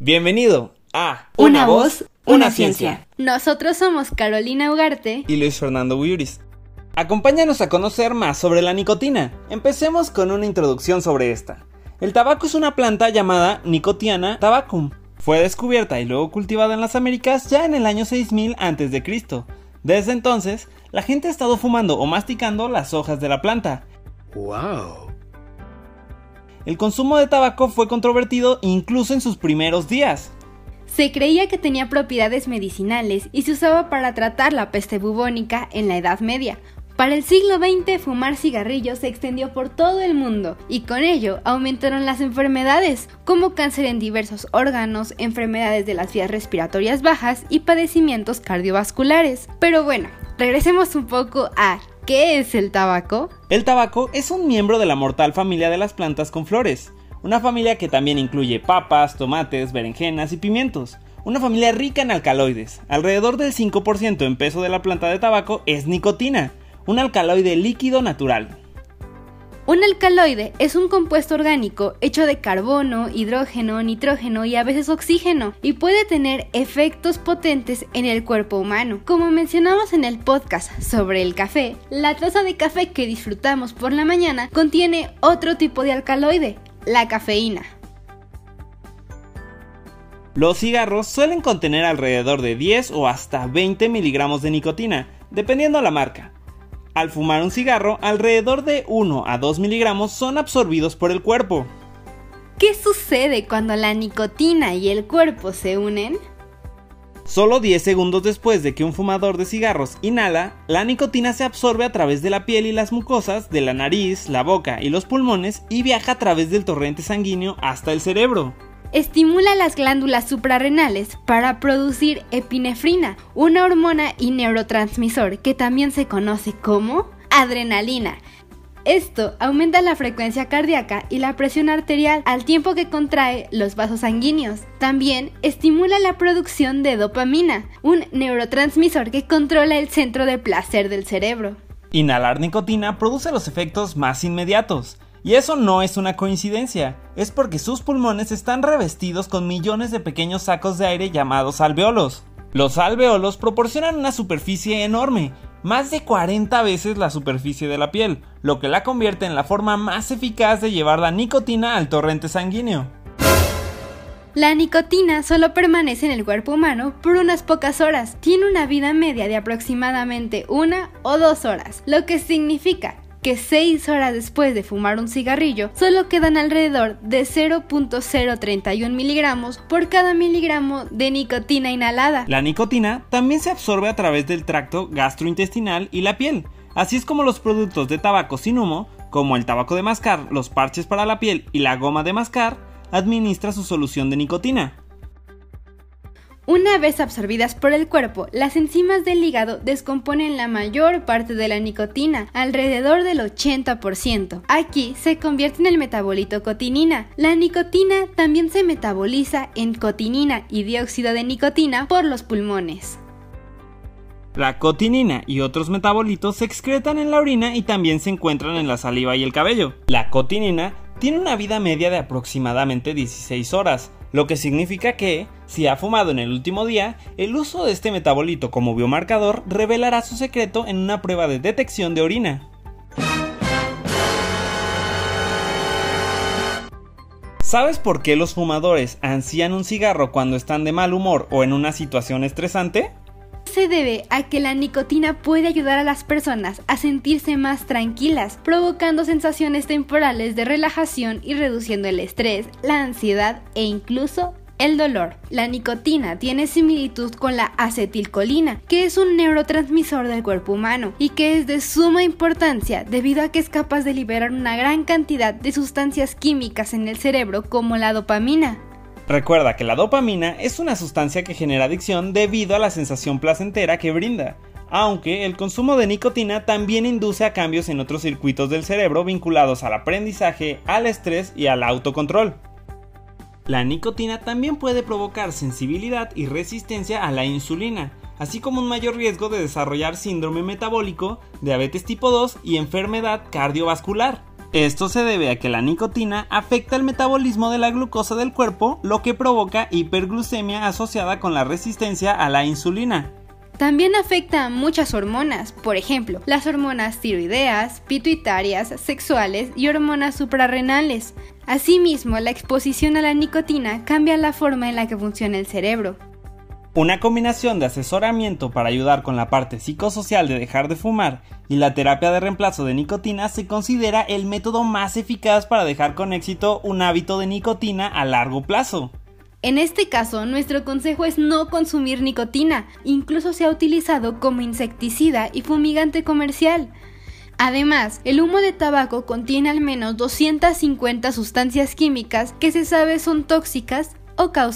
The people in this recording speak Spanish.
Bienvenido a Una, voz, una, ciencia. Nosotros somos Carolina Ugarte y Luis Fernando Buyuris. Acompáñanos a conocer más sobre la nicotina. Empecemos con una introducción sobre esta. El tabaco es una planta llamada Nicotiana tabacum. Fue descubierta y luego cultivada en las Américas ya en el año 6000 a.C. Desde entonces, la gente ha estado fumando o masticando las hojas de la planta. ¡Wow! El consumo de tabaco fue controvertido incluso en sus primeros días. Se creía que tenía propiedades medicinales y se usaba para tratar la peste bubónica en la Edad Media. Para el siglo XX fumar cigarrillos se extendió por todo el mundo y con ello aumentaron las enfermedades como cáncer en diversos órganos, enfermedades de las vías respiratorias bajas y padecimientos cardiovasculares. Pero bueno, regresemos un poco a ¿qué es el tabaco? El tabaco es un miembro de la mortal familia de las plantas con flores, una familia que también incluye papas, tomates, berenjenas y pimientos. Una familia rica en alcaloides. Alrededor del 5% en peso de la planta de tabaco es nicotina, un alcaloide líquido natural. Un alcaloide es un compuesto orgánico hecho de carbono, hidrógeno, nitrógeno y a veces oxígeno y puede tener efectos potentes en el cuerpo humano. Como mencionamos en el podcast sobre el café, la taza de café que disfrutamos por la mañana contiene otro tipo de alcaloide, la cafeína. Los cigarros suelen contener alrededor de 10 o hasta 20 miligramos de nicotina, dependiendo la marca. Al fumar un cigarro, alrededor de 1 a 2 miligramos son absorbidos por el cuerpo. ¿Qué sucede cuando la nicotina y el cuerpo se unen? Solo 10 segundos después de que un fumador de cigarros inhala, la nicotina se absorbe a través de la piel y las mucosas, de la nariz, la boca y los pulmones y viaja a través del torrente sanguíneo hasta el cerebro estimula las glándulas suprarrenales para producir epinefrina, una hormona y neurotransmisor que también se conoce como adrenalina. Esto aumenta la frecuencia cardíaca y la presión arterial al tiempo que contrae los vasos sanguíneos. También estimula la producción de dopamina, un neurotransmisor que controla el centro de placer del cerebro. Inhalar nicotina produce los efectos más inmediatos y eso no es una coincidencia, es porque sus pulmones están revestidos con millones de pequeños sacos de aire llamados alveolos. Los alveolos proporcionan una superficie enorme, más de 40 veces la superficie de la piel, lo que la convierte en la forma más eficaz de llevar la nicotina al torrente sanguíneo. La nicotina solo permanece en el cuerpo humano por unas pocas horas. Tiene una vida media de aproximadamente una o dos horas, lo que significa que 6 horas después de fumar un cigarrillo solo quedan alrededor de 0.031 miligramos por cada miligramo de nicotina inhalada. La nicotina también se absorbe a través del tracto gastrointestinal y la piel, así es como los productos de tabaco sin humo, como el tabaco de mascar, los parches para la piel y la goma de mascar, administra su solución de nicotina. Una vez absorbidas por el cuerpo, las enzimas del hígado descomponen la mayor parte de la nicotina, alrededor del 80%. Aquí se convierte en el metabolito cotinina. La nicotina también se metaboliza en cotinina y dióxido de nicotina por los pulmones. La cotinina y otros metabolitos se excretan en la orina y también se encuentran en la saliva y el cabello. La cotinina tiene una vida media de aproximadamente 16 horas, lo que significa que, si ha fumado en el último día, el uso de este metabolito como biomarcador revelará su secreto en una prueba de detección de orina. ¿Sabes por qué los fumadores ansían un cigarro cuando están de mal humor o en una situación estresante? Se debe a que la nicotina puede ayudar a las personas a sentirse más tranquilas, provocando sensaciones temporales de relajación y reduciendo el estrés, la ansiedad e incluso el dolor. La nicotina tiene similitud con la acetilcolina, que es un neurotransmisor del cuerpo humano y que es de suma importancia debido a que es capaz de liberar una gran cantidad de sustancias químicas en el cerebro como la dopamina. Recuerda que la dopamina es una sustancia que genera adicción debido a la sensación placentera que brinda, aunque el consumo de nicotina también induce a cambios en otros circuitos del cerebro vinculados al aprendizaje, al estrés y al autocontrol. La nicotina también puede provocar sensibilidad y resistencia a la insulina, así como un mayor riesgo de desarrollar síndrome metabólico, diabetes tipo 2 y enfermedad cardiovascular. Esto se debe a que la nicotina afecta el metabolismo de la glucosa del cuerpo, lo que provoca hiperglucemia asociada con la resistencia a la insulina. También afecta a muchas hormonas, por ejemplo, las hormonas tiroideas, pituitarias, sexuales y hormonas suprarrenales. Asimismo, la exposición a la nicotina cambia la forma en la que funciona el cerebro. Una combinación de asesoramiento para ayudar con la parte psicosocial de dejar de fumar y la terapia de reemplazo de nicotina se considera el método más eficaz para dejar con éxito un hábito de nicotina a largo plazo. En este caso, nuestro consejo es no consumir nicotina, incluso se ha utilizado como insecticida y fumigante comercial. Además, el humo de tabaco contiene al menos 250 sustancias químicas que se sabe son tóxicas o causan